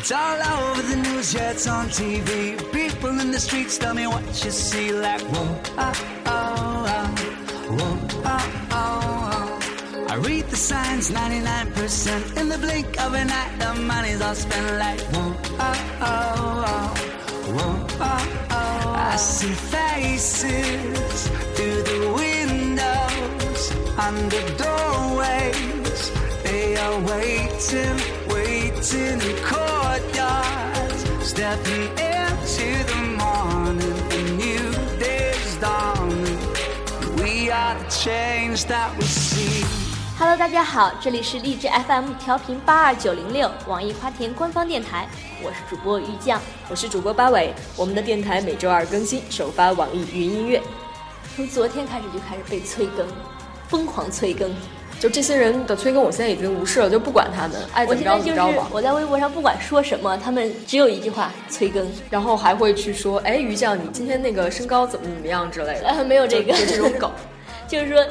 It's all over the news, yeah, it's on TV. People in the streets tell me what you see, like whoa, oh, oh, oh, whoa, oh, oh, oh. I read the signs, 99%. In the blink of an eye, the money's all spent like whoa, oh, oh, oh, whoa, oh, oh. I see faces through the windows, under doorways. They are waiting, waiting in courtyards, stepping into the morning. A new day's dawning. We are the change that we see. Hello，大家好，这里是荔枝 FM 调频八二九零六，网易花田官方电台，我是主播于酱。我是主播八尾，我们的电台每周二更新，首发网易云音乐。从昨天开始就开始被催更，疯狂催更。就这些人的催更，我现在已经无视了，就不管他们，爱怎么着我现在就怎么着吧。是我在微博上不管说什么，他们只有一句话催更，然后还会去说，哎，于酱，你今天那个身高怎么怎么样之类的，呃，没有这个，这种梗。就是说，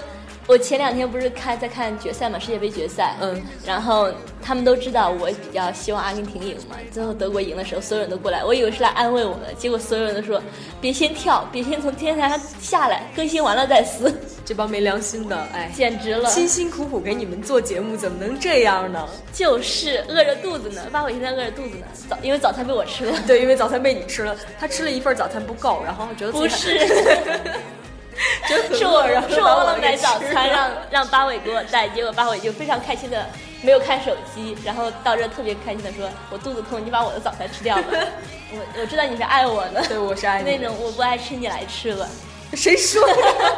我前两天不是看在看决赛嘛，世界杯决赛，嗯，然后他们都知道我比较希望阿根廷赢嘛。最后德国赢的时候，所有人都过来，我以为是来安慰我的，结果所有人都说别先跳，别先从天台上下来，更新完了再撕，这帮没良心的，哎，简直了，辛辛苦苦给你们做节目，怎么能这样呢？就是饿着肚子呢。八尾现在饿着肚子呢，早因为早餐被我吃了，对，因为早餐被你吃了，他吃了一份早餐不够，然后觉得不是。是我是我忘了买早餐，让让八尾给我带，结果八尾就非常开心的没有看手机，然后到这特别开心的说：“我肚子痛，你把我的早餐吃掉吧。我我知道你是爱我的，对我是爱你的那种我不爱吃你来吃了。谁说的？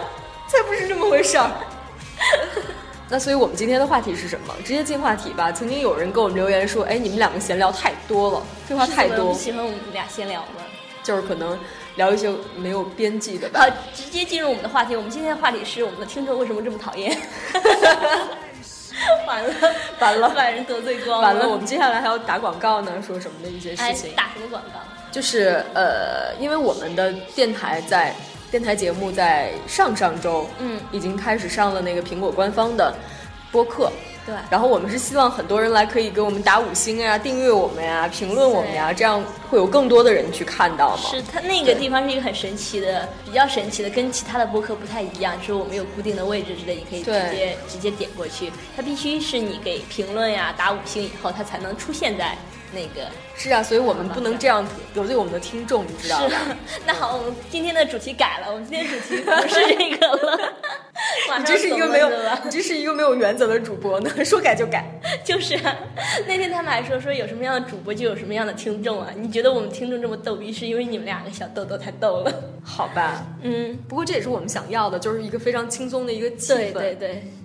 才不是这么回事儿。那所以我们今天的话题是什么？直接进话题吧。曾经有人给我们留言说：“哎，你们两个闲聊太多了，废话太多是怎么不，喜欢我们俩闲聊吗？就是可能聊一些没有边际的吧。好，直接进入我们的话题。我们今天的话题是我们的听众为什么这么讨厌？完了，完了把人得罪光完了，我们接下来还要打广告呢，说什么的一些哎事情，打什么广告？就是呃，因为我们的电台在电台节目在上上周，嗯已经开始上了那个苹果官方的播客。对然后我们是希望很多人来可以给我们打五星呀、订阅我们呀、评论我们呀，这样会有更多的人去看到嘛。是它那个地方是一个很神奇的，比较神奇的，跟其他的播客不太一样，就是我们有固定的位置之类，你可以直接直接点过去。它必须是你给评论呀打五星以后，它才能出现在那个。是啊，所以我们不能这样得罪我们的听众，你知道是吧？，那好，我们今天的主题改了，我们今天主题不是这个了。马你这是一个没有你这是一个没有原则的主播呢，说改就改。就是啊，那天他们还说说有什么样的主播就有什么样的听众啊。你觉得我们听众这么逗逼，是因为你们两个小豆豆太逗了。好吧，嗯，不过这也是我们想要的，就是一个非常轻松的一个气氛。对对对，嗯。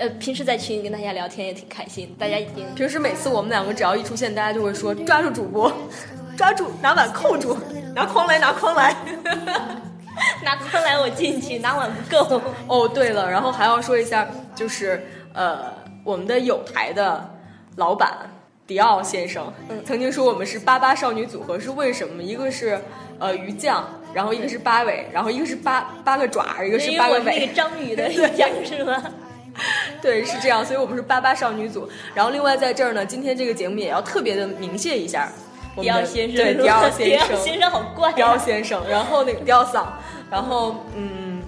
呃，平时在群里跟大家聊天也挺开心，大家已经平时每次我们两个只要一出现，大家就会说抓住主播，抓住拿碗扣住，拿筐来拿筐来。拿筐来我进去，拿碗不够。哦，对了，然后还要说一下，就是呃，我们的有台的老板迪奥先生，嗯曾经说我们是八八少女组合，是为什么？一个是呃鱼酱，然后一个是八尾，然后一个是八八个爪，一个是八个尾那个。章鱼的 酱是吗？对，是这样，所以我们是八八少女组。然后另外在这儿呢，今天这个节目也要特别的明谢一下 迪奥先生，对迪奥先迪生，奥先生好怪、啊。迪奥先生，然后那个迪奥桑，然后嗯，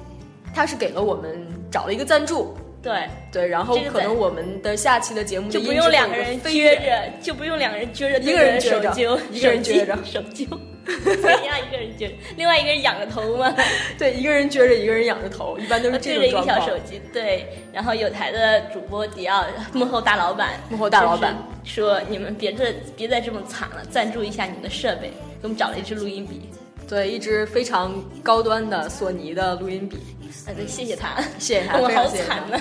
他是给了我们找了一个赞助，对，对，然后可能我们的下期的节目的就不用两个人撅着，就不用两个人撅着一个人撅着一个人撅着手揪，怎样一个人撅着，另外一个人仰着头吗？对，一个人撅着，一个人仰着头，一般都是这对着种状况一个小手。机，对，然后有台的主播迪奥幕后大老板，幕后大老板说你们别这别再这么惨了，赞助一下你们的设备，给我们找了一支录音笔，对，一支非常高端的索尼的录音笔，哎，对，谢谢他，谢谢他，我好惨呐。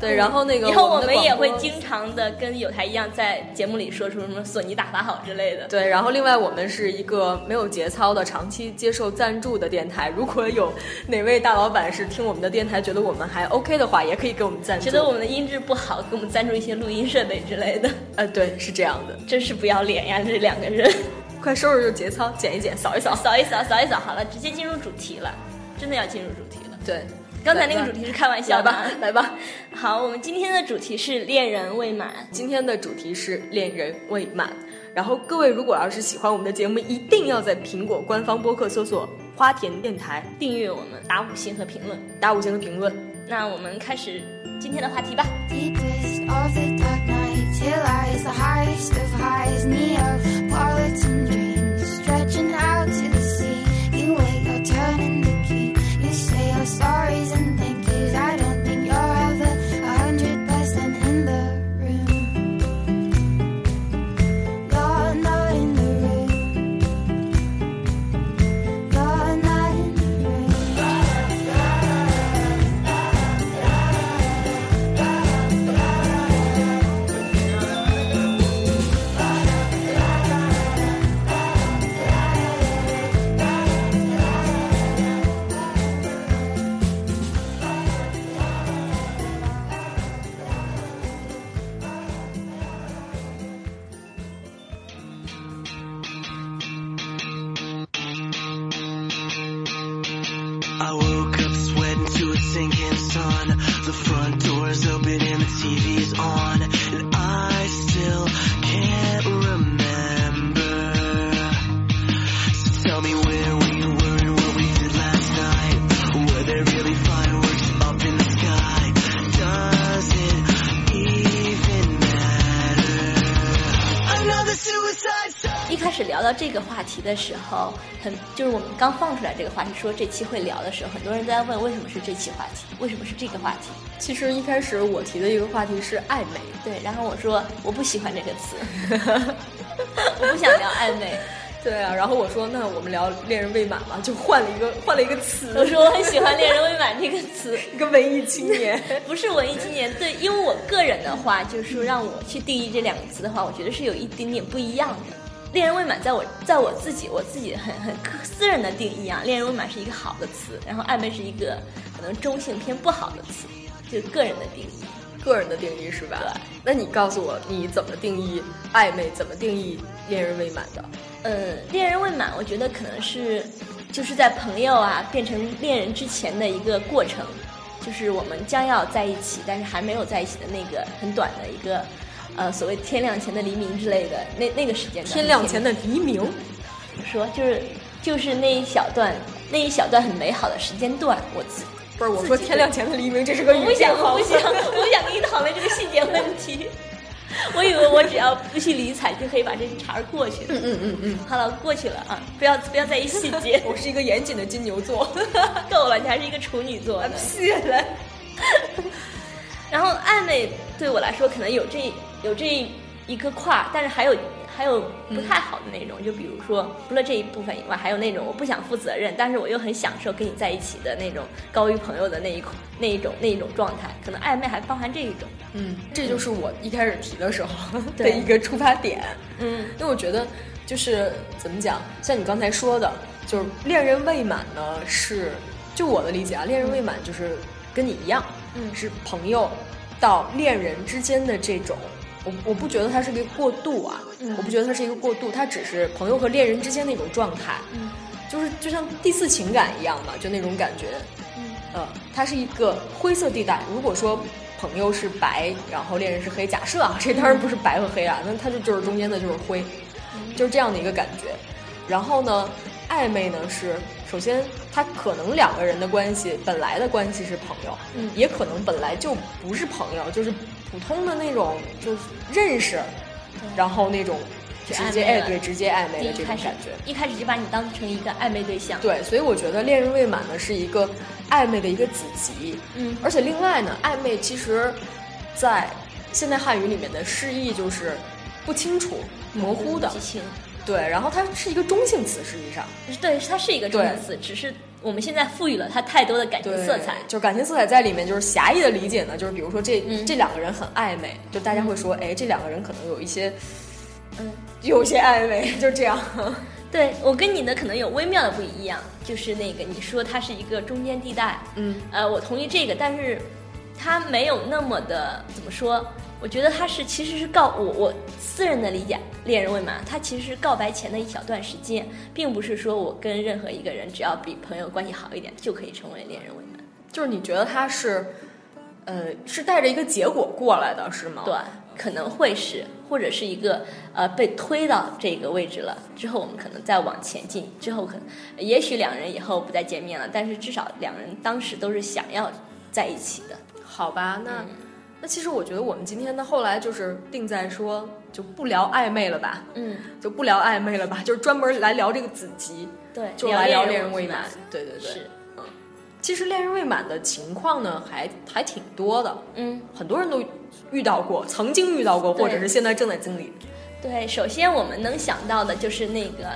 对，然后那个以后我们也会经常的跟有台一样，在节目里说出什么索尼打法好之类的。对，然后另外我们是一个没有节操的、长期接受赞助的电台。如果有哪位大老板是听我们的电台觉得我们还 OK 的话，也可以给我们赞助。觉得我们的音质不好，给我们赞助一些录音设备之类的，呃，对，是这样的。真是不要脸呀！这两个人，快收拾收拾节操，剪一剪，扫一扫。扫一扫，扫一扫，好了，直接进入主题了，真的要进入主题了。对，刚才那个主题是开玩笑的来吧，来吧。好，我们今天的主题是恋人未满。今天的主题是恋人未满，然后各位如果要是喜欢我们的节目，一定要在苹果官方播客搜索“花田电台订阅我们，打五星和评论。”，打五星和评论。那我们开始今天的话题吧。题的时候，很就是我们刚放出来这个话题，说这期会聊的时候，很多人都在问为什么是这期话题，为什么是这个话题？其实一开始我提的一个话题是暧昧，对，然后我说我不喜欢这个词，我不想聊暧昧。对啊，然后我说那我们聊恋人未满嘛，就换了一个换了一个词，我说我很喜欢“恋人未满”这个词，一个文艺青年。不是文艺青年。对，因为我个人的话，就是说让我去定义这两个词的话，我觉得是有一点点不一样的。恋人未满，在我在我自己我自己很很私人的定义啊，恋人未满是一个好的词，然后暧昧是一个可能中性偏不好的词，就个人的定义。个人的定义是吧？对。那你告诉我你怎么定义暧昧，怎么定义恋人未满的？嗯，恋人未满，我觉得可能是就是在朋友啊变成恋人之前的一个过程，就是我们将要在一起，但是还没有在一起的那个很短的一个，呃，所谓天亮前的黎明之类的那那个时间段。天亮前的黎明，怎么说？就是就是那一小段那一小段很美好的时间段，我自不是我说天亮前的黎明，这是个我不想，我不想，我不想跟你讨论这个细节问题。我以为我只要不去理睬就可以把这茬儿过去。嗯嗯嗯嗯，好了，过去了啊！不要不要在意细节。我是一个严谨的金牛座，够了，你还是一个处女座的。谢了。然后暧昧对我来说可能有这有这一个跨，但是还有还有不太好的那种，就比如说除了这一部分以外，还有那种我不想负责任，但是我又很享受跟你在一起的那种高于朋友的那一那一种那一种状态，可能暧昧还包含这一种。嗯，这就是我一开始提的时候的一个出发点。嗯，因为我觉得就是怎么讲，像你刚才说的，就是恋人未满呢，是就我的理解啊，恋人未满就是跟你一样，嗯是朋友到恋人之间的这种。我我不觉得它是一个过渡啊，嗯。我不觉得它是一个过渡，它只是朋友和恋人之间的一种状态，嗯。就是就像第四情感一样嘛，就那种感觉，嗯。呃，它是一个灰色地带。如果说朋友是白，然后恋人是黑，假设啊，这当然不是白和黑啊，那它就就是中间的就是灰，就是这样的一个感觉。然后呢，暧昧呢是首先他可能两个人的关系本来的关系是朋友，嗯。也可能本来就不是朋友，就是普通的那种就是认识，然后那种直接哎对直接暧昧的这种感觉。一开始就把你当成一个暧昧对象。对，所以我觉得恋人未满呢是一个暧昧的一个子集，嗯。而且另外呢，暧昧其实，在现代汉语里面的释义就是不清楚、模糊的。激，情，对，然后它是一个中性词，实际上，对，它是一个中性词，只是我们现在赋予了它太多的感情，色彩。就感情色彩在里面，就是狭义的理解呢，就是比如说这、嗯这两个人很暧昧，就大家会说，哎，这两个人可能有一些嗯，有些暧昧，就这样。对我跟你的可能有微妙的不一样，就是那个你说它是一个中间地带，嗯，呃，我同意这个，但是它没有那么的怎么说？我觉得他是其实是告我我私人的理解，恋人未满，他其实是告白前的一小段时间，并不是说我跟任何一个人只要比朋友关系好一点就可以成为恋人未满。就是你觉得他是，呃，是带着一个结果过来的，是吗？对，可能会是，或者是一个呃被推到这个位置了之后，我们可能再往前进，之后可能也许两人以后不再见面了，但是至少两人当时都是想要在一起的。好吧，那、嗯那其实我觉得我们今天呢，后来就是定在说就不聊暧昧了吧，嗯，就不聊暧昧了吧，就是专门来聊这个子集，对，就来聊恋恋人未满满。。对对对，是，其实恋人未满的情况呢，还还挺多的，嗯，很多人都遇到过，曾经遇到过，或者是现在正在经历。对。首先我们能想到的就是那个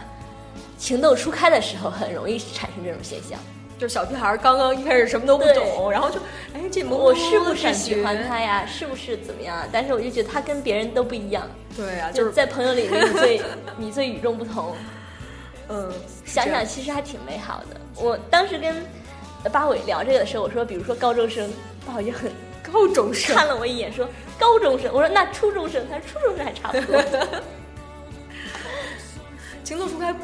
情窦初开的时候，很容易产生这种现象。就是小屁孩儿刚刚一开始什么都不对懂，然后就哎这朦朦我是不是喜欢觉？他呀？是不是怎么样啊？但是我就觉得他跟别人都不一样，对啊，就就是是在朋友里你最 你最与众不同。嗯，想想其实还挺美好的。我当时跟呃八尾聊这个的时候，我说，比如说高中生，八尾就很高中生看了我一眼，说高中生。我说那初中生，他说初中生还差不多。情窦初开不，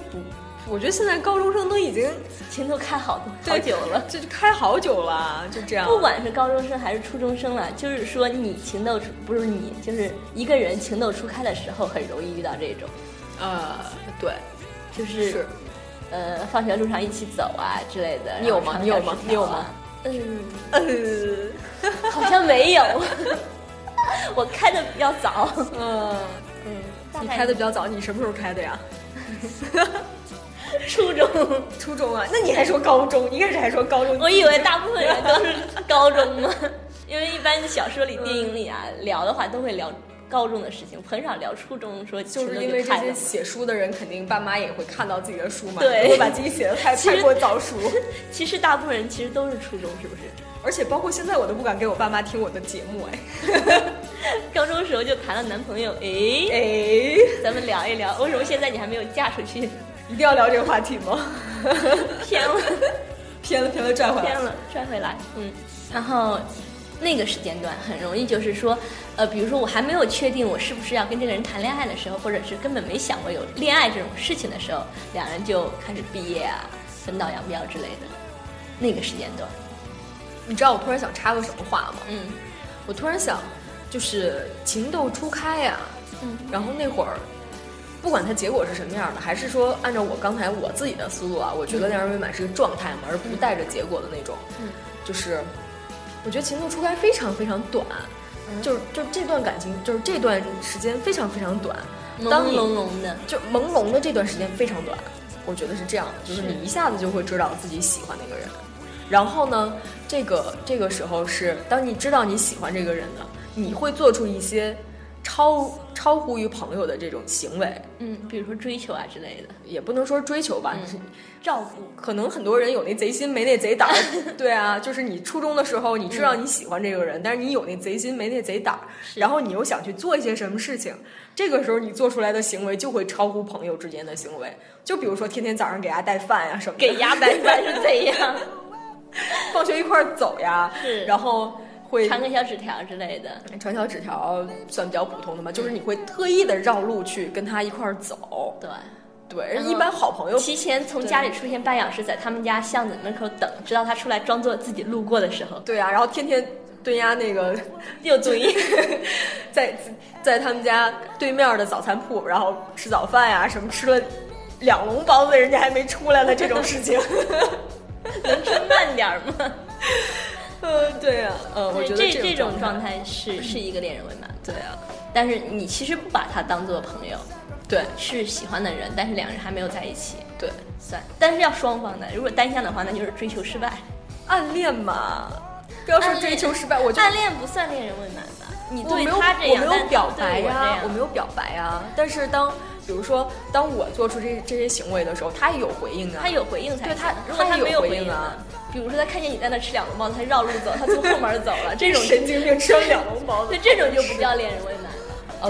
我觉得现在高中生都已经情窦开好多好久了。这就开好久了，就这样。不管是高中生还是初中生了，就是说你情窦初不是你，就是一个人情窦初开的时候，很容易遇到这种，呃，对，就是是呃，放学路上一起走啊之类的。你有吗你有吗你有吗？嗯，嗯，好像没有。我开的比较早，嗯，嗯，你开的比较早，你什么时候开的呀？初中。初中啊？那你还说高中？一开始还说高中？我以为大部分人都是高中嘛，因为一般小说里、电影里啊聊的话都会聊高中的事情，很少聊初中说就是因为这些写书的人，肯定爸妈也会看到自己的书嘛，对不会把自己写的太太过早熟。其实大部分人其实都是初中，是不是？而且包括现在，我都不敢给我爸妈听我的节目，哎 高中时候就谈了男朋友，哎，哎，咱们聊一聊，为什么现在你还没有嫁出去？一定要聊这个话题吗？偏了，偏了偏了，拽回来偏。了，拽回来，嗯。然后那个时间段很容易就是说，呃，比如说我还没有确定我是不是要跟这个人谈恋爱的时候，或者是根本没想过有恋爱这种事情的时候，两人就开始毕业啊、分道扬镳之类的。那个时间段，你知道我突然想插个什么话吗？嗯我突然想，就是情窦初开呀、嗯然后那会儿，不管它结果是什么样的，还是说按照我刚才我自己的思路啊，我觉得恋人未满是个状态嘛，而不带着结果的那种。嗯，就是我觉得情窦初开非常非常短，嗯。就是就这段感情，就是这段时间非常非常短，朦胧胧的，就朦胧的这段时间非常短，我觉得是这样的，就是是。你一下子就会知道自己喜欢那个人，然后呢，这个这个时候是当你知道你喜欢这个人的，你会做出一些超超乎于朋友的这种行为，嗯，比如说追求啊之类的，也不能说追求吧，嗯。照顾，可能很多人有那贼心没那贼胆儿，对啊，就是你初中的时候，你知道你喜欢这个人，但是你有那贼心没那贼胆儿，然后你又想去做一些什么事情，这个时候你做出来的行为就会超乎朋友之间的行为，就比如说天天早上给伢带饭呀、什么的，给鸭带饭是怎样？放学一块儿走呀，是。然后会传个小纸条之类的，传小纸条，算比较普通的嘛，就是你会特意的绕路去跟他一块儿走，对。对，一般好朋友提前从家里出现半小时，在他们家巷子门口等，直到他出来装作自己路过的时候，对啊，然后天天蹲压那个 又怼。在在他们家对面的早餐铺，然后吃早饭呀、什么吃了两笼包子，人家还没出来呢，这种事情。能吃慢点儿吗？呃，对啊、呃，我觉得这这这种种状态是是一个恋人未满，对啊，但是你其实不把他当做朋友，对。是喜欢的人，但是两人还没有在一起，对，算。但是要双方的，如果单向的话，那就是追求失败。暗恋嘛，不要说追求失败，我就暗恋不算恋人未满吧？你对我没有他这样，我没有表白呀、样。我没有表白呀、但是当比如说当我做出这这些行为的时候，他也有回应啊，他有回应才对他如果他有没有回应啊。呢？比如说他看见你在那吃两笼包子，他绕路走，他从后门走了，这种神经病吃了两笼包子。对，这种就不叫恋人未满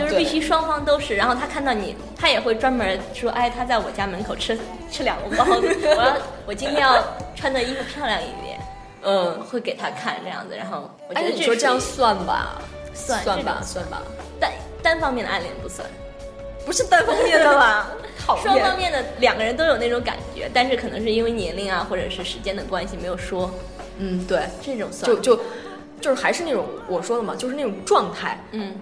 就是必须双方都是，然后他看到你，他也会专门说，哎，他在我家门口吃吃两笼包子，我要我今天要穿的衣服漂亮一点，嗯，会给他看这样子，然后我觉哎，得你说这样算吧，算算吧，算吧，单单方面的暗恋不算，不是单方面的吧？讨厌，双方面的两个人都有那种感觉，但是可能是因为年龄啊或者是时间的关系没有说，嗯，对，这种算。就就就是还是那种我说的嘛，就是那种状态，嗯。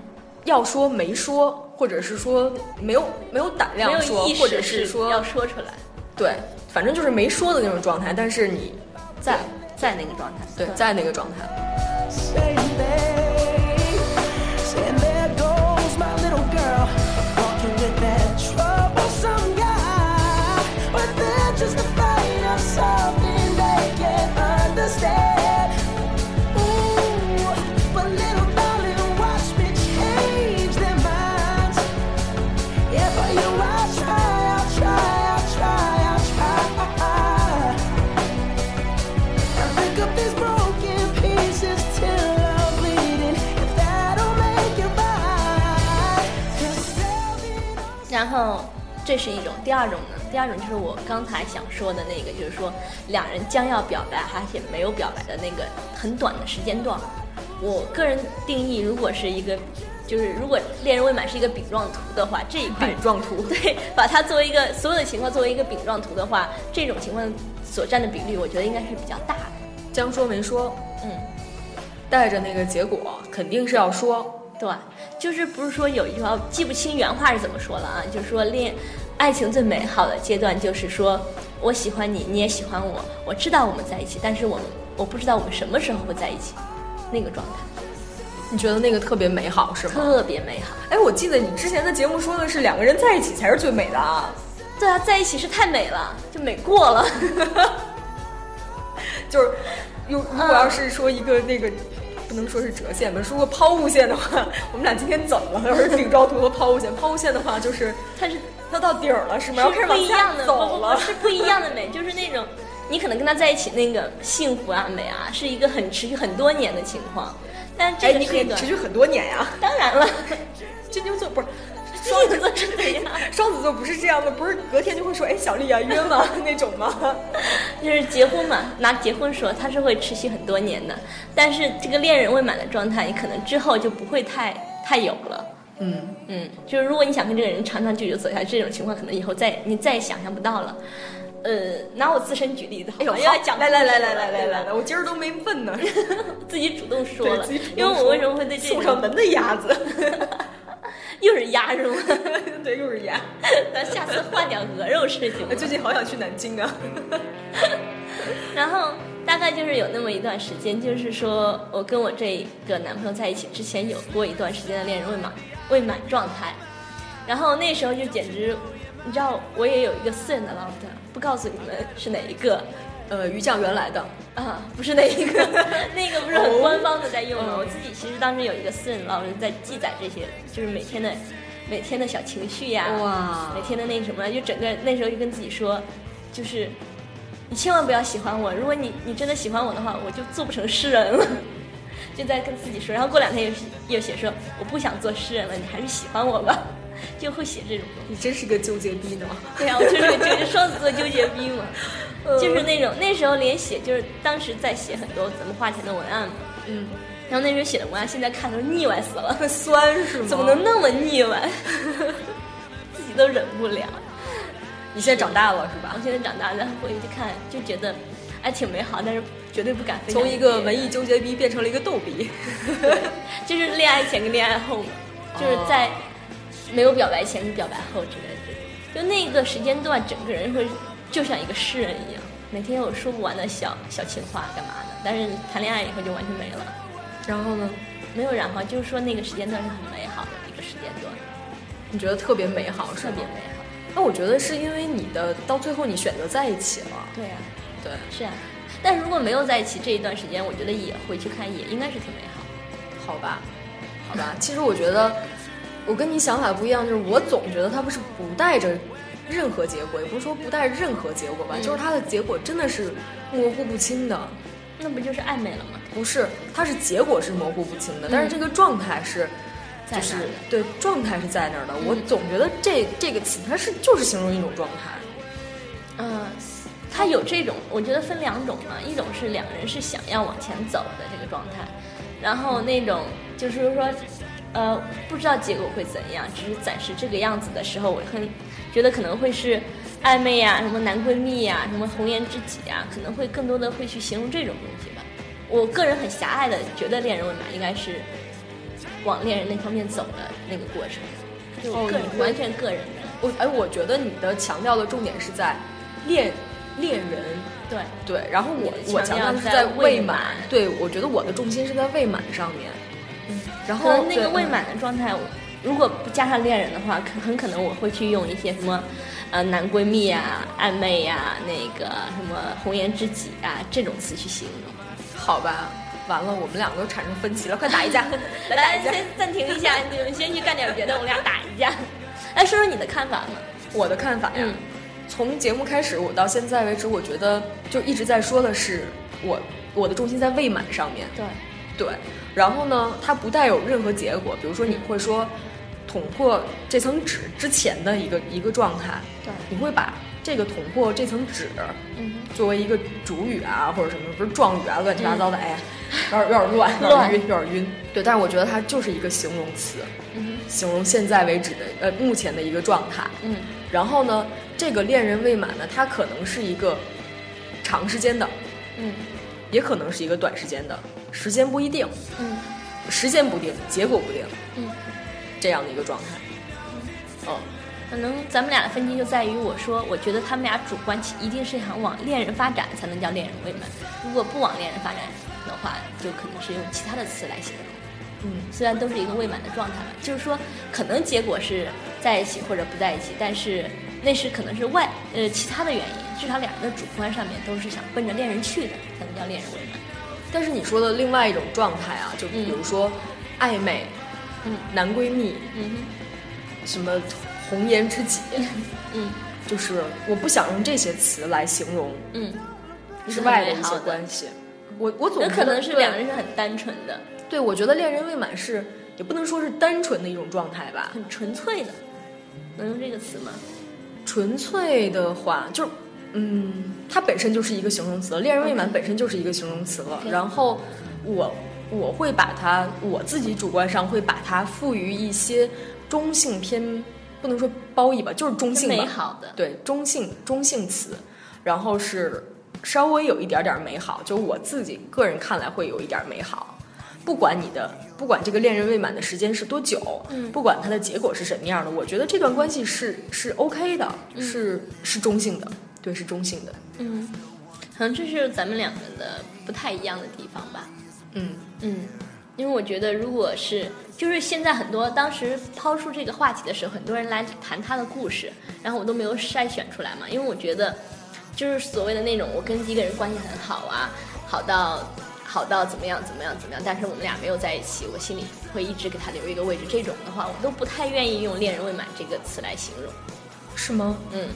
要说没说，或者是说没有没有胆量说，或者是说要说出来，对，反正就是没说的那种状态，但是你在在那个状态，对。在那个状态。后这是一种，第二种呢，第二种就是我刚才想说的那个，就是说两人将要表白，而且没有表白的那个很短的时间段。我个人定义，如果是一个，就是如果恋人未满是一个饼状图的话，这一块饼状图 对，把它作为一个所有的情况作为一个饼状图的话，这种情况所占的比例，我觉得应该是比较大的。将说没说，嗯，带着那个结果肯定是要说。对，就是不是说有一句话，记不清原话是怎么说了啊？就是说恋爱情最美好的阶段，就是说我喜欢你，你也喜欢我，我知道我们在一起，但是我们我不知道我们什么时候会在一起，那个状态你觉得那个特别美好是吗？特别美好。哎，我记得你之前的节目说的是两个人在一起才是最美的啊。对啊，在一起是太美了，就美过了。就是，如如果要是说一个那个，不能说是折线吧，如果抛物线的话，我们俩今天怎么了？要是饼状图和抛物线，抛物线的话就是它是它到底儿了是吗？是不一样的，不走了。是不一样的美，就是那种你可能跟他在一起那个幸福啊美啊，是一个很持续很多年的情况。但这个，你可以持续很多年呀。当然了，金牛座不是双子座是怎样？双子座不是这样的，不是隔天就会说哎小丽啊约吗那种吗？就是结婚嘛，拿结婚说，它是会持续很多年的。但是这个恋人未满的状态，你可能之后就不会太太有了。嗯，嗯，就是如果你想跟这个人长长久久走下去，这种情况可能以后再你再也想象不到了。呃，拿我自身举例子，哎呦，因为好讲来来来来来来来来，我今儿都没问呢，自己主动说了因为我为什么会对这种送上门的鸭子，又是鸭是吗？对，又是鸭。咱下次换点鹅肉吃行吗？最近好想去南京啊。然后大概就是有那么一段时间，就是说我跟我这个男朋友在一起之前有过一段时间的恋人未满未满状态，然后那时候就简直，你知道我也有一个私人的 loft，不告诉你们是哪一个呃，于酱原来的，啊，不是那一个，那个不是很官方的在用吗？哦我自己其实当时有一个私人 loft 在记载这些，就是每天的每天的小情绪呀，哇每天的那什么，就整个那时候就跟自己说，就是你千万不要喜欢我，如果你你真的喜欢我的话，我就做不成诗人了。就在跟自己说，然后过两天又是又写说我不想做诗人了，你还是喜欢我吧，就会写这种东西。你真是个纠结逼呢。对啊，我就是个纠结 双子座纠结逼嘛，就是那种那时候连写就是当时在写很多咱们花钱的文案嘛，嗯，然后那时候写的文案现在看都腻歪死了，会 酸是吗？怎么能？那么腻歪？自己都忍不了。你现在长大了是吧我？现在长大，然后回去看就觉得还挺美好，但是绝对不敢分享从。一个文艺纠结逼变成了一个逗逼。就是恋爱前跟恋爱后嘛，就是在没有表白前跟表白后之类的，就那个时间段，整个人会就像一个诗人一样，每天有说不完的小小情话干嘛的，但是谈恋爱以后就完全没了，然后呢？没有然后，就是说那个时间段是很美好的一个时间段，你觉得特别美好特别？美好。那我觉得是因为你的到最后你选择在一起了。对啊，对，是啊，但是如果没有在一起这一段时间，我觉得也回去看也应该是挺美好的。好吧，好吧。其实我觉得我跟你想法不一样，就是我总觉得他不是不带着任何结果，也不是说不带任何结果吧，嗯就是它的结果真的是模糊不清的。那不就是暧昧了吗？不是，它是结果是模糊不清的，但是这个状态是，就是对状态是在那儿的。我嗯总觉得这这个词它是就是形容一种状态。嗯，它有这种，我觉得分两种嘛，一种是两个人是想要往前走的这个状态，然后那种就是说，呃，不知道结果会怎样，只是暂时这个样子的时候，我很觉得可能会是暧昧呀、什么男闺蜜呀、什么红颜知己呀，可能会更多的会去形容这种东西吧。我个人很狭隘的觉得恋人未满应该是往恋人那方面走的那个过程，就我个人、哦完全个人的。我哎，我觉得你的强调的重点是在恋恋人，对，对，然后我你我强强调是在未满，对我觉得我的重心是在未满上面，嗯，然后那个未满的状态，我如果不加上恋人的话，可很可能我会去用一些什么，呃，男闺蜜啊、暧昧呀、那个什么红颜知己啊这种词去形容。好吧，完了，我们两个都产生分歧了，快打一架，来打一架。先暂停一下，你们先去干点别的，我们俩打一架。来 说说你的看法嘛？我的看法呀，嗯从节目开始，我到现在为止，我觉得就一直在说的是我我的重心在未满上面，对，对，然后呢，它不带有任何结果，比如说你会说捅破这层纸之前的一个一个状态，对。你会把这个捅破这层纸嗯。作为一个主语啊，或者什么不是状语啊，乱七八糟的，哎呀，有点有点乱，有乱点晕，有点晕。对，但是我觉得它就是一个形容词，嗯形容现在为止的呃目前的一个状态。嗯。然后呢，这个恋人未满呢，它可能是一个长时间的，嗯。也可能是一个短时间的，时间不一定，嗯。时间不定，结果不定，嗯，这样的一个状态。嗯，可能咱们俩的分歧就在于，我说我觉得他们俩主观一定是想往恋人发展才能叫恋人未满，如果不往恋人发展的话，就可能是用其他的词来形容。嗯，虽然都是一个未满的状态嘛，就是说可能结果是在一起或者不在一起，但是那是可能是外呃其他的原因，至少两人的主观上面都是想奔着恋人去的，才能叫恋人未满。但是你说的另外一种状态啊，就比如说暧昧、嗯男闺蜜、嗯什么红颜知己，嗯。就是我不想用这些词来形容嗯，之外的一些关系。我我总那觉得可能是两个人是很单纯的、对，我觉得恋人未满是也不能说是单纯的一种状态吧，很纯粹的，能用这个词吗？纯粹的话就是。嗯，它本身就是一个形容词了，恋人未满本身就是一个形容词了。然后我我会把它，我自己主观上会把它赋予一些中性偏，不能说褒义吧，就是中性吧，美好的，对中性中性词，然后是稍微有一点点美好，就我自己个人看来会有一点美好。不管你的，不管这个恋人未满的时间是多久，嗯。不管它的结果是什么样的，我觉得这段关系是是 OK 的，是是中性的，对，是中性的，嗯，可能这是咱们两个的不太一样的地方吧。嗯嗯，因为我觉得，如果是就是现在很多当时抛出这个话题的时候，很多人来谈他的故事，然后我都没有筛选出来嘛，因为我觉得就是所谓的那种我跟一个人关系很好啊，好到好到怎么样怎么样怎么样，但是我们俩没有在一起，我心里会一直给他留一个位置，这种的话，我都不太愿意用“恋人未满”这个词来形容。是吗？嗯，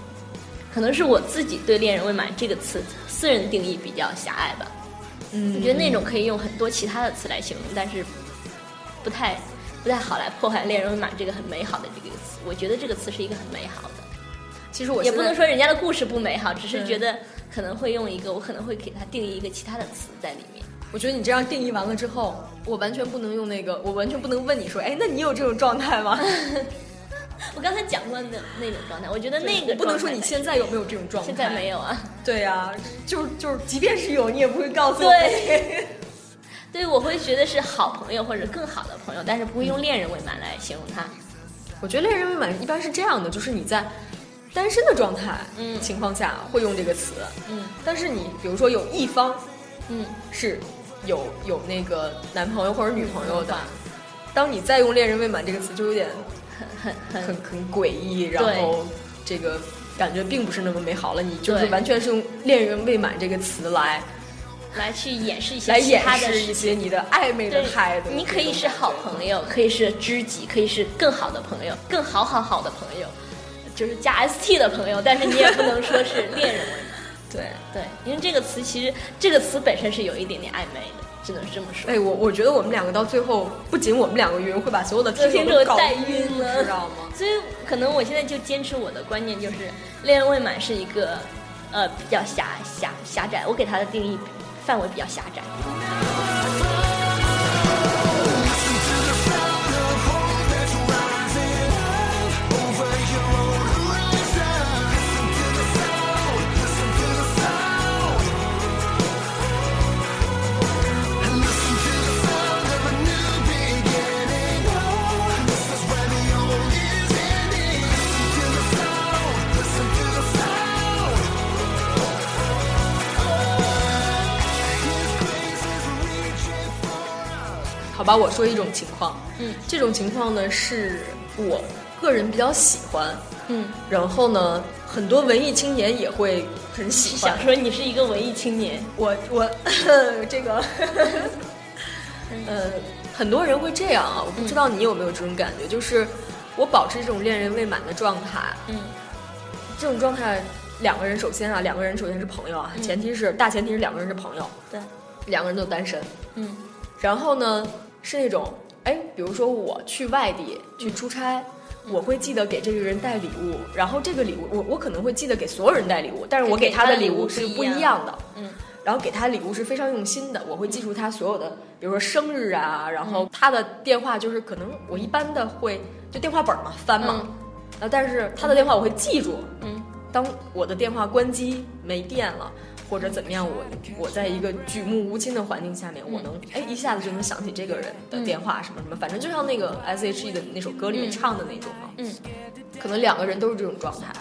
可能是我自己对“恋人未满”这个词私人定义比较狭隘吧。嗯我觉得那种可以用很多其他的词来形容，但是不太不太好来破坏“恋人未满”这个很美好的这个词。我觉得这个词是一个很美好的，其实我也不能说人家的故事不美好，只是觉得可能会用一个，我可能会给它定义一个其他的词在里面。我觉得你这样定义完了之后，我完全不能用那个，我完全不能问你说，哎，那你有这种状态吗？我刚才讲过那那种状态，我觉得那个我不能说你现在有没有这种状态，现在没有啊。对呀、就是就是，即便是有，你也不会告诉我。对，对，我会觉得是好朋友或者更好的朋友，但是不会用恋人未满来形容他。我觉得恋人未满一般是这样的，就是你在单身的状态嗯。情况下会用这个词，嗯。但是你比如说有一方嗯，是有有那个男朋友或者女朋友的嗯，当你再用恋人未满这个词，就有点很很很很诡异，然后这个感觉并不是那么美好了。你就是完全是用恋人未满这个词来来去掩饰一些来掩其他的饰一些你的暧昧的态度。你可以是好朋友，可以是知己，可以是更好的朋友，更好好好的朋友，就是加 st 的朋友，但是你也不能说是恋人。对。对，因为这个词其实这个词本身是有一点点暧昧的，只能是这么说。哎，我我觉得我们两个到最后，不仅我们两个晕，会把所有的听众都带晕了知道吗？所以可能我现在就坚持我的观念，就是恋人未满是一个呃比较狭狭狭窄，我给他的定义范围比较狭窄。好吧，我说一种情况，嗯，这种情况呢是我个人比较喜欢，嗯，然后呢，很多文艺青年也会很喜欢。想。说你是一个文艺青年，我我 这个，呃，很多人会这样啊，我不知道你有没有这种感觉，就是我保持这种恋人未满的状态，嗯。这种状态，两个人首先啊，两个人首先是朋友啊，前提是大前提是两个人是朋友，对，两个人都单身，嗯。然后呢是那种，哎，比如说我去外地去出差。我会记得给这个人带礼物，然后这个礼物我我可能会记得给所有人带礼物，但是我给他的礼物是不一样的，嗯然后给他礼物是非常用心的，我会记住他所有的，比如说生日啊，然后他的电话就是可能我一般的会就电话本嘛翻嘛，嗯但是他的电话我会记住，嗯当我的电话关机没电了。或者怎么样，我我在一个举目无亲的环境下面，我能哎一下子就能想起这个人的电话什么什么，反正就像那个 S H E 的那首歌里面唱的那种嘛，嗯。可能两个人都是这种状态，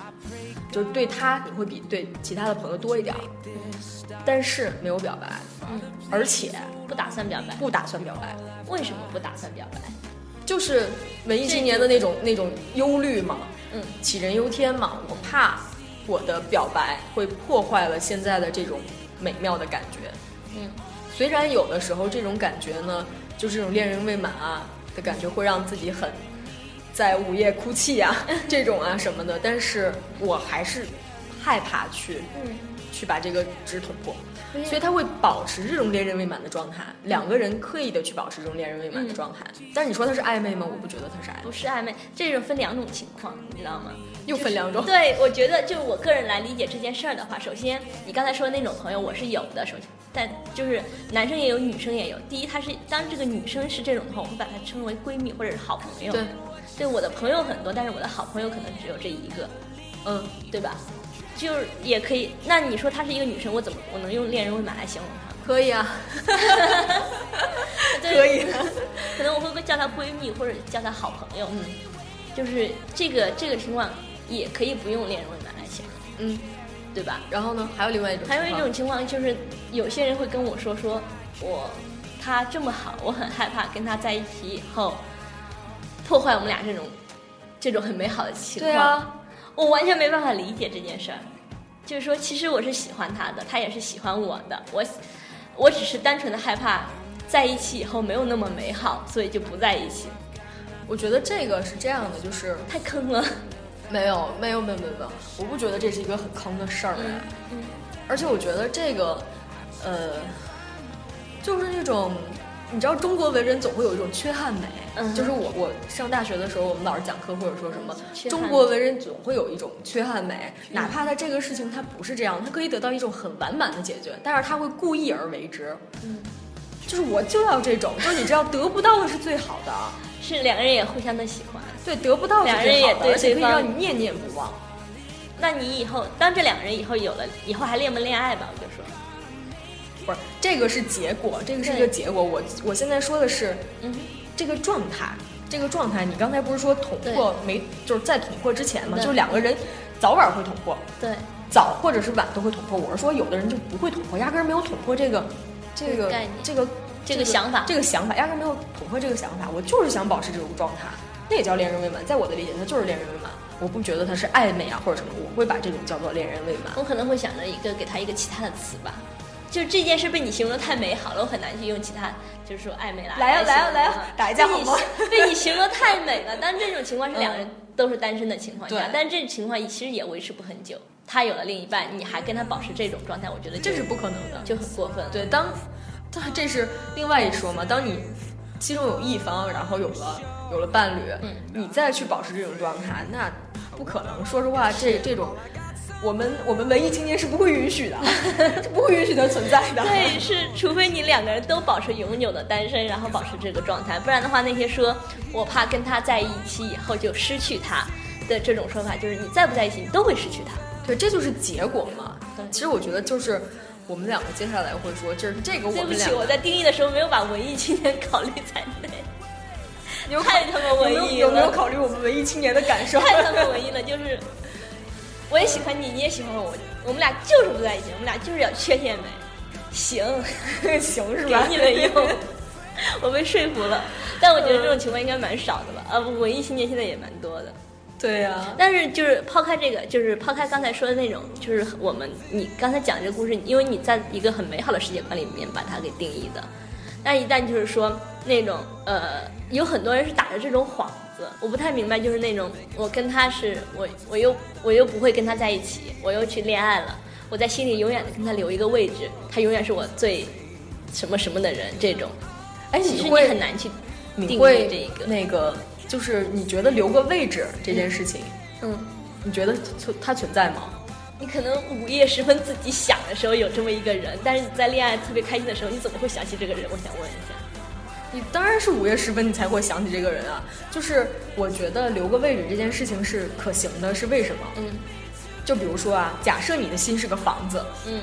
就是对他你会比对其他的朋友多一点儿，但是没有表白，嗯，而且不打算表白，不打算表白，为什么不打算表白？就是文艺青年的那种那种忧虑嘛，嗯。杞人忧天嘛，我怕我的表白会破坏了现在的这种美妙的感觉。嗯虽然有的时候这种感觉呢，就是这种恋人未满啊的感觉会让自己很在午夜哭泣啊 这种啊什么的，但是我还是害怕去嗯，去把这个纸捅破，所以他会保持这种恋人未满的状态，两个人刻意的去保持这种恋人未满的状态。但是你说他是暧昧吗？我不觉得他是暧昧，不是暧昧，这种分两种情况，你知道吗？又分两种。对，我觉得就我个人来理解这件事儿的话，首先你刚才说的那种朋友我是有的，首先，但就是男生也有，女生也有。第一，他是当这个女生是这种的话，我会把她称为闺蜜或者是好朋友。对，对，我的朋友很多，但是我的好朋友可能只有这一个，嗯，对吧？就是也可以。那你说她是一个女生，我怎么我能用恋人未满来形容她吗？可以啊，对可以。可能我会叫她闺蜜或者叫她好朋友。嗯就是这个这个情况也可以不用恋人未满来形容，嗯，对吧？然后呢，还有另外一种，还有一种，情况就是，有些人会跟我说，说我他这么好，我很害怕跟他在一起以后破坏我们俩这种这种很美好的情况。对啊，我完全没办法理解这件事儿。就是说，其实我是喜欢他的，他也是喜欢我的，我我只是单纯的害怕在一起以后没有那么美好，所以就不在一起。我觉得这个是这样的，就是太坑了。没有没有没有没有没有，我不觉得这是一个很坑的事儿、嗯哎嗯而且我觉得这个，呃，就是那种，你知道中国文人总会有一种缺憾美，嗯就是我我上大学的时候，我们老师讲课或者说什么，中国文人总会有一种缺憾美，哪怕他这个事情他不是这样，他可以得到一种很完满的解决，但是他会故意而为之，嗯，就是我就要这种，就是你知道得不到的是最好的，是两个人也互相的喜欢。对，得不到是两人也最好的，而且可以对对方让你念念不忘。那你以后当这两个人以后有了，以后还恋不恋爱吧？我就说，不是，这个是结果，这个是一个结果。我我现在说的是嗯，这个状态，这个状态。你刚才不是说捅破没，就是在捅破之前嘛，就是两个人早晚会捅破，对，早或者是晚都会捅破。我是说，有的人就不会捅破，压根儿没有捅破这个这个概念这个这个想法这个想法压根儿没有捅破这个想法。我就是想保持这种状态，那也叫恋人未满。在我的理解，它就是恋人未满。我不觉得它是暧昧啊或者什么，我会把这种叫做恋人未满。我可能会想着一个给他一个其他的词吧。就是这件事被你形容的太美好了，我很难去用其他，就是说暧昧啦。来呀来呀来呀打一架好吗被你形容太美了，但这种情况是两人都是单身的情况下，对但这种情况其实也维持不很久。他有了另一半，你还跟他保持这种状态，我觉得这是不可能的。就很过分。对，当，当这是另外一说嘛。当你其中有一方，然后有了有了伴侣，嗯你再去保持这种状态，那不可能。说实话，这这种，我们我们文艺青年是不会允许的，是不会允许它存在的。对，是除非你两个人都保持永久的单身，然后保持这个状态，不然的话，那些说我怕跟他在一起以后就失去他的这种说法，就是你在不在一起，你都会失去他。对，这就是结果嘛对。其实我觉得就是我们两个接下来会说，就是这个我对不起。我在定义的时候没有把文艺青年考虑在内，你有太他妈文艺有有没有，考虑我们文艺青年的感受？太他妈文艺了，就是我也喜欢你，你也喜欢我，我们俩就是不在一起，我们俩就是要缺陷美，行，行是给吧？你们用。我被说服了。但我觉得这种情况应该蛮少的吧？啊，文艺青年现在也蛮多的。对呀、但是就是抛开这个，就是抛开刚才说的那种，就是我们你刚才讲这个故事，因为你在一个很美好的世界观里面把它给定义的，但一旦就是说那种呃，有很多人是打着这种幌子，我不太明白，就是那种我跟他是我我又我又不会跟他在一起，我又去恋爱了，我在心里永远的跟他留一个位置，他永远是我最什么什么的人，这种，哎，其实你很难去定义你会这一个，那个，就是你觉得留个位置这件事情，嗯。你觉得存它存在吗？你可能午夜时分自己想的时候有这么一个人，但是你在恋爱特别开心的时候，你怎么会想起这个人？我想问一下。你当然是午夜时分你才会想起这个人啊。就是我觉得留个位置这件事情是可行的，是为什么？嗯。就比如说啊，假设你的心是个房子，嗯，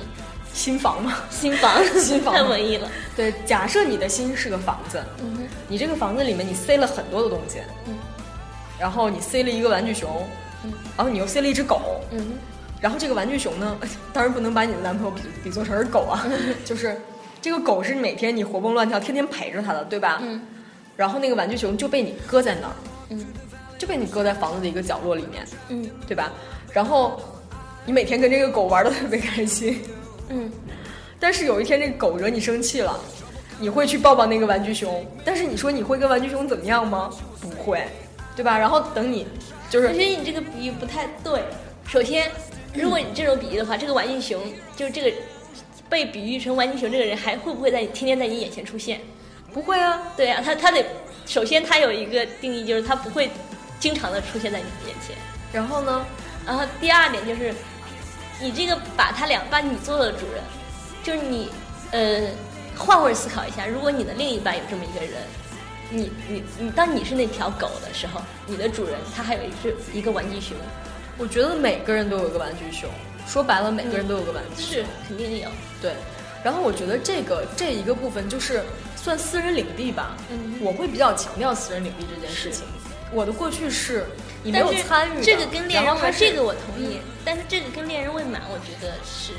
新房吗，新房，新房。太文艺了。对，假设你的心是个房子，嗯你这个房子里面你塞了很多的东西，嗯。然后你塞了一个玩具熊，嗯。然后你又塞了一只狗，嗯然后这个玩具熊呢，当然不能把你的男朋友比比作成是狗啊，就是这个狗是每天你活蹦乱跳，天天陪着它的，对吧？嗯然后那个玩具熊就被你搁在那儿，嗯就被你搁在房子的一个角落里面，嗯对吧？然后你每天跟这个狗玩的特别开心，嗯但是有一天这个狗惹你生气了，你会去抱抱那个玩具熊，但是你说你会跟玩具熊怎么样吗？不会，对吧？然后等你就是我觉得你这个比喻不太对。首先，如果你这种比喻的话，这个玩具熊就是这个被比喻成玩具熊这个人，还会不会在你天天在你眼前出现？不会啊，对啊，他他得首先他有一个定义，就是他不会经常的出现在你眼前。然后呢？然后第二点就是，你这个把他俩把你做了主人，就是你呃换位思考一下，如果你的另一半有这么一个人，你你你当你是那条狗的时候，你的主人他还有一只一个玩具熊，我觉得每个人都有一个玩具熊，说白了，每个人都有个玩具熊。是肯定有。对，然后我觉得这个这一个部分就是算私人领地吧。嗯我会比较强调私人领地这件事情。我的过去是你没有但是参与的，这个跟恋人未这个我同意，但是这个跟恋人未满，我觉得是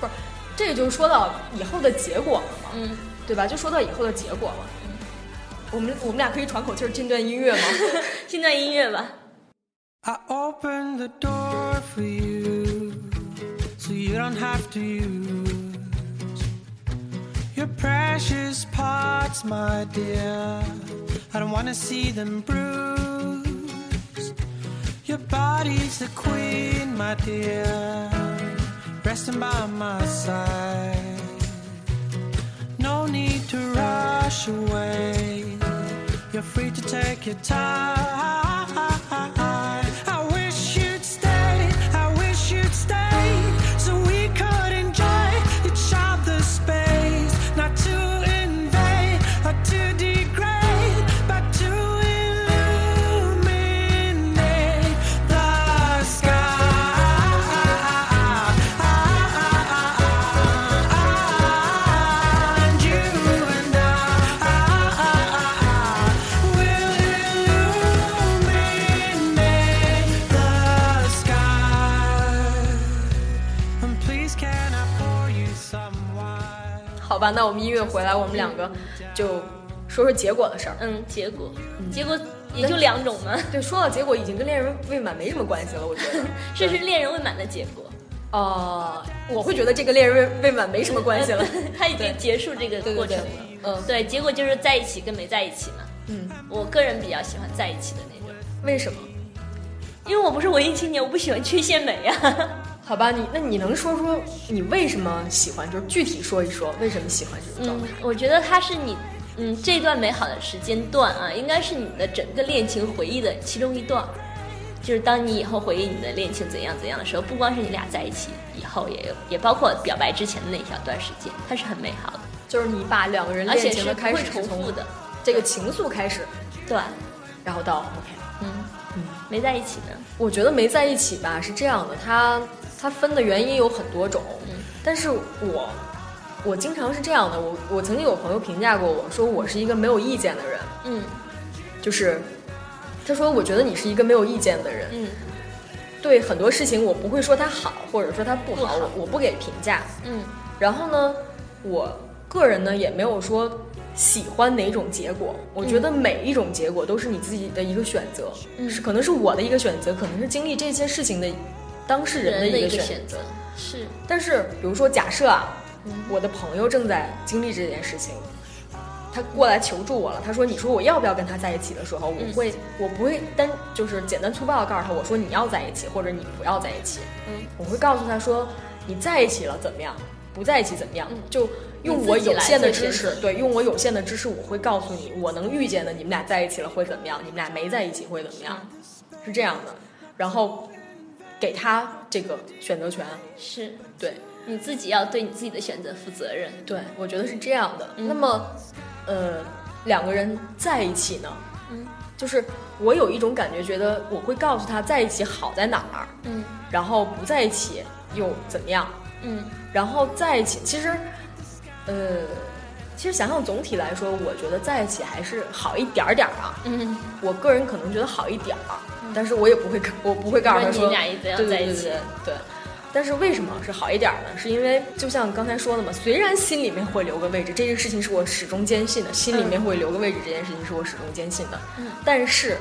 不是，这个就是说到以后的结果了嘛，嗯。对吧？就说到以后的结果了。我们我们俩可以喘口气儿进段音乐吗？进段音乐吧。I opened the door for you have to use your precious parts, my dear. I don't want to see them bruised. Your body's the queen, my dear, resting by my side. No need to rush away. You're free to take your time. 吧，那我们音乐回来，我们两个就说说结果的事儿。嗯，结果，结果也就两种嘛，对，说到结果，已经跟恋人未满没什么关系了，我觉得。这是恋人未满的结果，呃，我会觉得这个恋人未未满没什么关系了。他已经结束这个过程了。嗯对，结果就是在一起跟没在一起嘛。嗯，我个人比较喜欢在一起的那种，为什么？因为我不是文艺青年，我不喜欢缺陷美呀、好吧，你那你能说说你为什么喜欢？就是具体说一说为什么喜欢这种状嗯态？，我觉得它是你，嗯，这段美好的时间段啊，应该是你的整个恋情回忆的其中一段。就是当你以后回忆你的恋情怎样怎样的时候，不光是你俩在一起以后，也有也包括表白之前的那一小段时间，它是很美好的，就是你把两个人恋情的是开始重复的。这个情愫开始，对，然后到 OK。嗯嗯，没在一起呢。我觉得没在一起吧是这样的，它它分的原因有很多种，嗯。但是我我经常是这样的，我我曾经有朋友评价过我说我是一个没有意见的人，嗯。就是他说我觉得你是一个没有意见的人，嗯。对很多事情我不会说它好或者说它不好，不好我我不给评价，嗯。然后呢，我个人呢也没有说喜欢哪种结果。我觉得每一种结果都是你自己的一个选择，嗯。是可能是我的一个选择，可能是经历这些事情的当事人的一个选选择。是。但是，比如说，假设啊，我的朋友正在经历这件事情，他过来求助我了。他说：“你说我要不要跟他在一起的时候，我会，我不会单就是简单粗暴的告诉他，我说你要在一起，或者你不要在一起。嗯，我会告诉他说，你在一起了怎么样，不在一起怎么样，就用我有限的知识，对，用我有限的知识，我会告诉你，我能预见的，你们俩在一起了会怎么样，你们俩没在一起会怎么样，是这样的。然后给他这个选择权，是，对。”你自己要对你自己的选择负责任。对，我觉得是这样的。嗯。那么，呃，两个人在一起呢，嗯，就是我有一种感觉，觉得我会告诉他在一起好在哪儿，嗯。然后不在一起又怎么样，嗯。然后在一起，其实，呃，其实想想总体来说，我觉得在一起还是好一点儿点儿啊。嗯，我个人可能觉得好一点儿，但是我也不会，我不会告诉他说你俩一定要在一起对对对。但是为什么是好一点儿呢？是因为就像刚才说的嘛，虽然心里面会留个位置，这件事情是我始终坚信的，心里面会留个位置，这件事情是我始终坚信的。嗯但是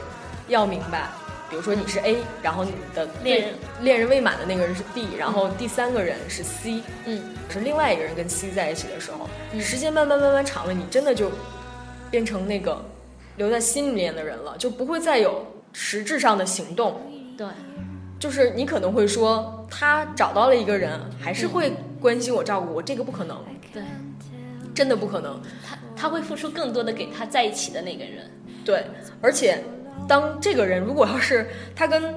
要明白，比如说你是 A，然后你的恋人。恋人未满的那个人是 B，然后第三个人是 C，嗯。是另外一个人跟 C 在一起的时候，时间慢慢慢慢长了，你真的就变成那个留在心里面的人了，就不会再有实质上的行动。对，就是你可能会说，他找到了一个人，还是会关心我、照顾我，这个不可能，对，真的不可能。他他会付出更多的给他在一起的那个人。对，而且当这个人如果要是他跟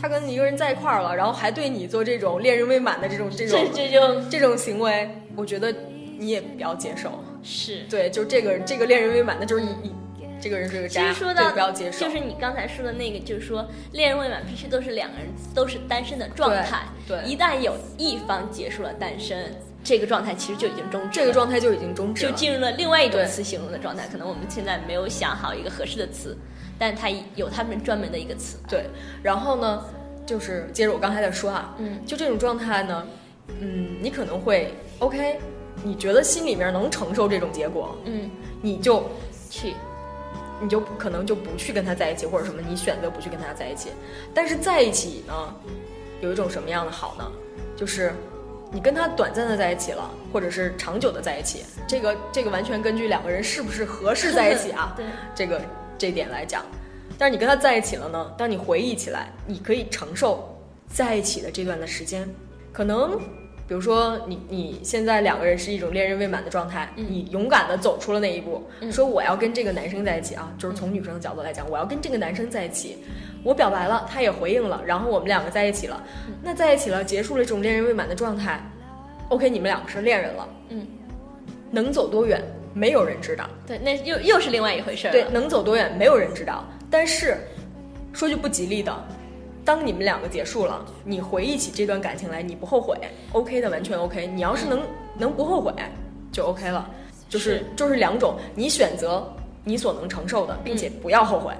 他跟一个人在一块儿了，然后还对你做这种恋人未满的这种这种这这就这种行为，我觉得你也不要接受。是。对，就这个这个恋人未满的，就是你你这个人是个其渣，实说到对不要接受。就是你刚才说的那个，就是说恋人未满必须都是两个人都是单身的状态。对对一旦有一方结束了单身，这个状态其实就已经终止。这个状态就已经终止。就进入了另外一种词形容的状态。可能我们现在没有想好一个合适的词，但它有他们专门的一个词。对，然后呢，就是接着我刚才在说啊，嗯就这种状态呢，嗯，你可能会 OK，你觉得心里面能承受这种结果，嗯，你就去，你就可能就不去跟他在一起，或者什么，你选择不去跟他在一起。但是在一起呢，有一种什么样的好呢？就是你跟他短暂的在一起了，或者是长久的在一起，这个这个完全根据两个人是不是合适在一起啊 对，这个这点来讲。但是你跟他在一起了呢，当你回忆起来，你可以承受在一起的这段的时间，可能。比如说你你现在两个人是一种恋人未满的状态，你勇敢的走出了那一步，说我要跟这个男生在一起啊，就是从女生的角度来讲，我要跟这个男生在一起，我表白了，他也回应了，然后我们两个在一起了，那在一起了，结束了这种恋人未满的状态，OK，你们两个是恋人了，嗯，能走多远，没有人知道，对，那又又是另外一回事儿。对，能走多远，没有人知道。但是，说句不吉利的，当你们两个结束了，你回忆起这段感情来，你不后悔，OK 的，完全 OK。你要是能能不后悔，就 OK 了。就是是就是两种，你选择你所能承受的，并且不要后悔。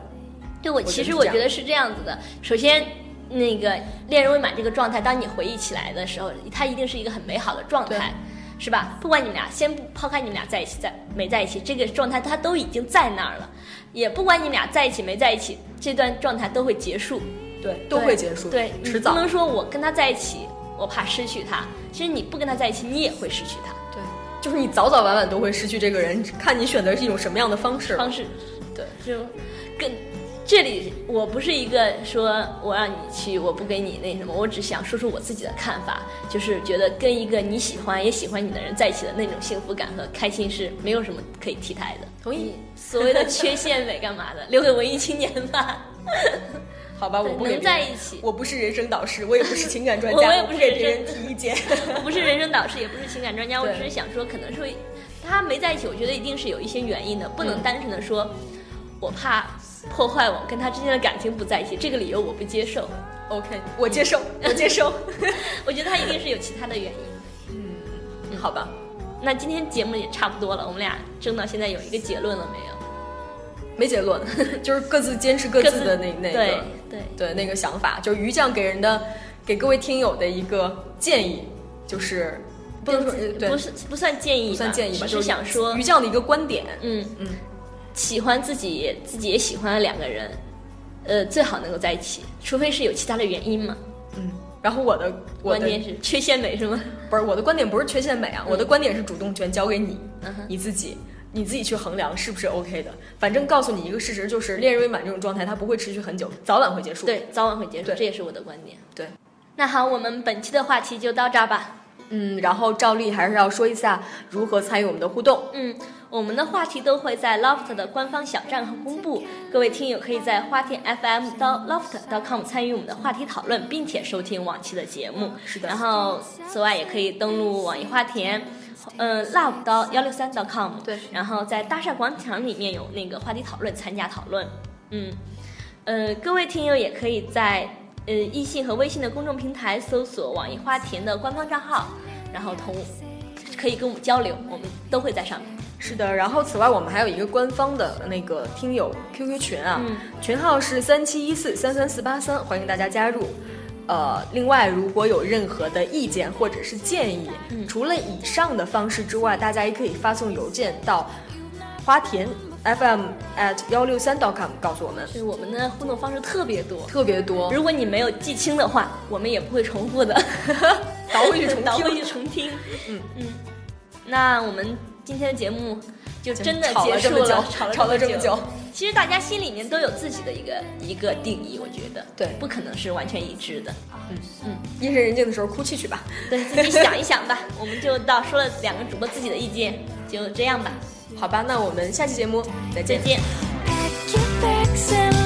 对我觉其实我觉得是这样子的。首先，那个恋人未满这个状态，当你回忆起来的时候，它一定是一个很美好的状态，是吧？不管你们俩先不抛开你们俩在一起在没在一起，这个状态它都已经在那儿了。也不管你们俩在一起没在一起，这段状态都会结束，对，都会结束，对，迟早你不。能说我跟他在一起，我怕失去他。其实你不跟他在一起，你也会失去他。对，就是你早早晚晚都会失去这个人，看你选择是一种什么样的方式。方式，对，就跟这里，我不是一个说我让你去，我不给你那什么，我只想说出我自己的看法，就是觉得跟一个你喜欢也喜欢你的人在一起的那种幸福感和开心是没有什么可以替代的。同意。所谓的缺陷美干嘛的，留给文艺青年吧。好吧，我不能在一起我不是人生导师，我也不是情感专家我家，也不是给别人提意见。我不是人生导师，也不是情感专家，我只是想说，可能是会他没在一起，我觉得一定是有一些原因的，不能单纯的说，我怕破坏我跟他之间的感情不在一起，这个理由我不接受。OK，我接受，我接受。我觉得他一定是有其他的原因。嗯好吧，那今天节目也差不多了，我们俩争到现在有一个结论了没有？没结论，就是各自坚持各自的那那对个对对那个想法。就是于酱给人的给各位听友的一个建议，就是不能说呃对，不是不算建议算建议吧，只就是想说于，酱的一个观点。嗯嗯，喜欢自己自己也喜欢的两个人，呃，最好能够在一起，除非是有其他的原因嘛。嗯，然后我的我关的键是缺陷美是吗？不是我的观点不是缺陷美啊，我的观点是主动权交给你，嗯你自己。你自己去衡量是不是 OK 的，反正告诉你一个事实，就是恋人未满这种状态，它不会持续很久，早晚会结束。对，早晚会结束，这也是我的观点。对，那好，我们本期的话题就到这儿吧。嗯，然后照例还是要说一下如何参与我们的互动。嗯，我们的话题都会在 Loft 的官方小站和公布，各位听友可以在花田 FM 到 Loft.com 参与我们的话题讨论，并且收听往期的节目。是的然后，此外也可以登录网易花田。嗯，love 到幺六三 .com，对然后在大厦广场里面有那个话题讨论，参加讨论。嗯，呃，各位听友也可以在呃易信和微信的公众平台搜索网易花田的官方账号，然后同可以跟我们交流，我们都会在上面。是的，然后此外我们还有一个官方的那个听友 QQ 群啊，嗯群号是三七一四三三四八三，欢迎大家加入。呃，另外如果有任何的意见或者是建议，嗯除了以上的方式之外，大家也可以发送邮件到花田 FM at 幺六三 .com 告诉我们，就是我们的互动方式特别多，特别多。如果你没有记清的话，我们也不会重复的，倒回去重听 倒回去重听。嗯嗯，那我们今天的节目就真的吵结束了这么久，吵了这么久。。其实大家心里面都有自己的一个一个定义，我觉得对不可能是完全一致的。嗯嗯夜深人静的时候哭泣去吧。对自己想一想吧。我们就到说了两个主播自己的意见，就这样吧，好吧，那我们下期节目再见再。见。